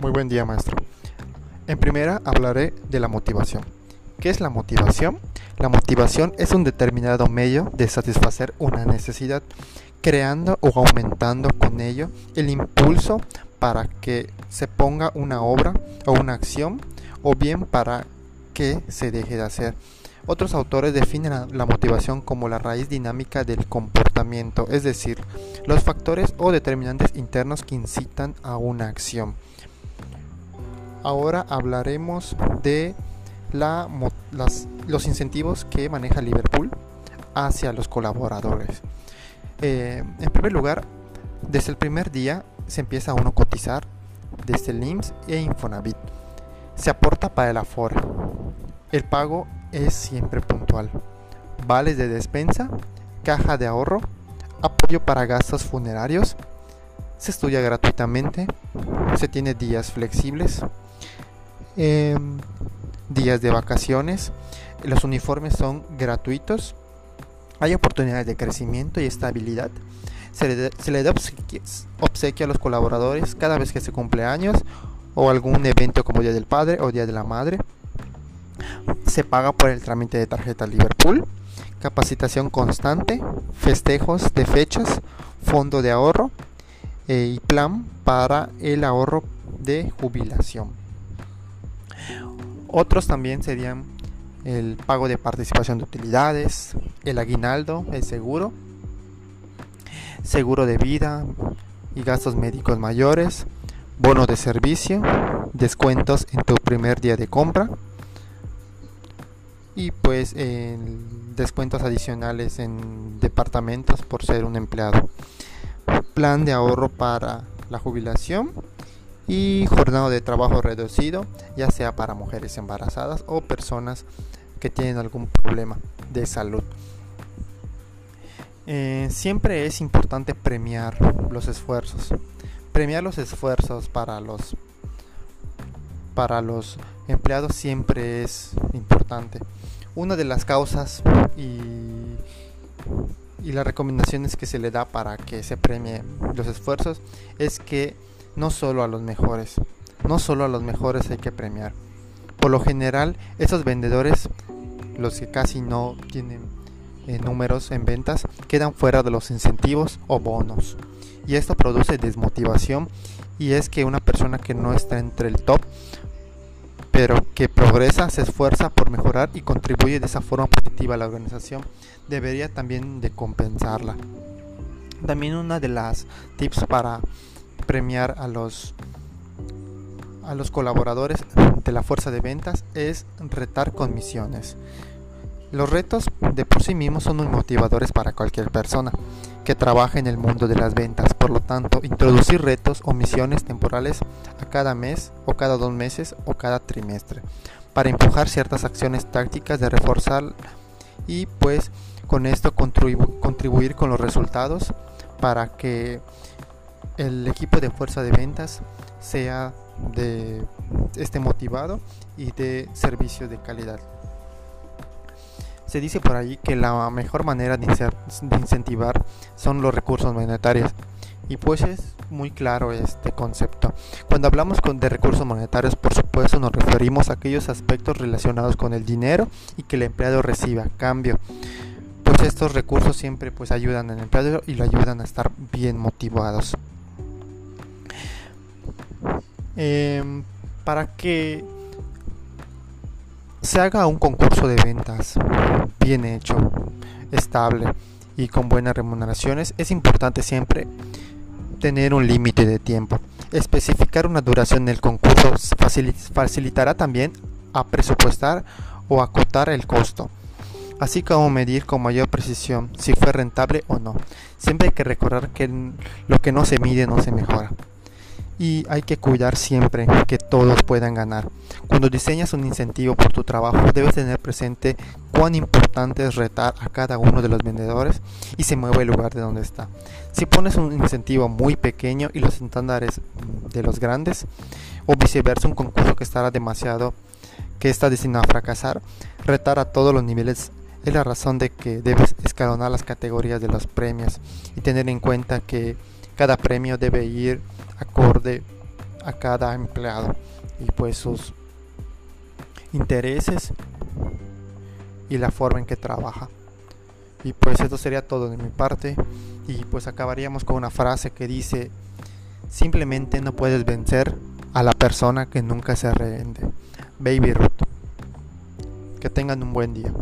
Muy buen día, maestro. En primera hablaré de la motivación. ¿Qué es la motivación? La motivación es un determinado medio de satisfacer una necesidad, creando o aumentando con ello el impulso para que se ponga una obra o una acción o bien para que se deje de hacer. Otros autores definen la motivación como la raíz dinámica del comportamiento, es decir, los factores o determinantes internos que incitan a una acción. Ahora hablaremos de los incentivos que maneja Liverpool hacia los colaboradores. Eh, en primer lugar, desde el primer día se empieza a uno cotizar desde el IMSS e Infonavit. Se aporta para el aforo. El pago es siempre puntual. Vales de despensa, caja de ahorro, apoyo para gastos funerarios, se estudia gratuitamente, se tiene días flexibles, Em, días de vacaciones. Los uniformes son gratuitos. Hay oportunidades de crecimiento y estabilidad. Se le, da obsequio, a los colaboradores cada vez que se cumple años o algún evento como Día del Padre o Día de la Madre. Se paga por el trámite de tarjeta Liverpool. Capacitación constante, festejos de fechas, fondo de ahorro eh, y plan para el ahorro de jubilación. Otros también serían el pago de participación de utilidades, el aguinaldo, el seguro, seguro de vida y gastos médicos mayores, bono de servicio, descuentos en tu primer día de compra y pues descuentos adicionales en departamentos por ser un empleado. Plan de ahorro para la jubilación y jornada de trabajo reducido, ya sea para mujeres embarazadas o personas que tienen algún problema de salud. Eh, siempre es importante premiar los esfuerzos. Premiar los esfuerzos para los para los empleados siempre es importante. Una de las causas y, y las recomendaciones que se le da para que se premie los esfuerzos es que no solo a los mejores. No solo a los mejores hay que premiar. Por lo general, esos vendedores, los que casi no tienen eh, números en ventas, quedan fuera de los incentivos o bonos. Y esto produce desmotivación y es que una persona que no está entre el top, pero que progresa, se esfuerza por mejorar y contribuye de esa forma positiva a la organización, debería también de compensarla. También una de las tips para premiar a los a los colaboradores de la fuerza de ventas es retar con misiones. Los retos de por sí mismos son muy motivadores para cualquier persona que trabaja en el mundo de las ventas. Por lo tanto, introducir retos o misiones temporales a cada mes o cada dos meses o cada trimestre para empujar ciertas acciones tácticas de reforzar y pues con esto contribuir con los resultados para que el equipo de fuerza de ventas sea de esté motivado y de servicio de calidad. Se dice por ahí que la mejor manera de, incentivar son los recursos monetarios. Y pues es muy claro este concepto. Cuando hablamos de recursos monetarios, por supuesto nos referimos a aquellos aspectos relacionados con el dinero y que el empleado reciba cambio. Pues estos recursos siempre pues ayudan al empleado y lo ayudan a estar bien motivados. Em, para que se haga un concurso de ventas bien hecho, estable y con buenas remuneraciones, es importante siempre tener un límite de tiempo. Especificar una duración del concurso facilitará también a presupuestar o acotar el costo, así como medir con mayor precisión si fue rentable o no. Siempre hay que recordar que lo que no se mide no se mejora y hay que cuidar siempre que todos puedan ganar. Cuando diseñas un incentivo por tu trabajo, debes tener presente cuán importante es retar a cada uno de los vendedores y se mueve el lugar de donde está. Si pones un incentivo muy pequeño y los estándares de los grandes, o viceversa, un concurso que estará demasiado, que está destinado a fracasar, retar a todos los niveles es la razón de que debes escalonar las categorías de los premios y tener en cuenta que cada premio debe ir acorde a cada empleado y pues sus intereses y la forma en que trabaja. Y pues esto sería todo de mi parte y pues acabaríamos con una frase que dice, simplemente no puedes vencer a la persona que nunca se rinde. Baby Ruth. Que tengan un buen día.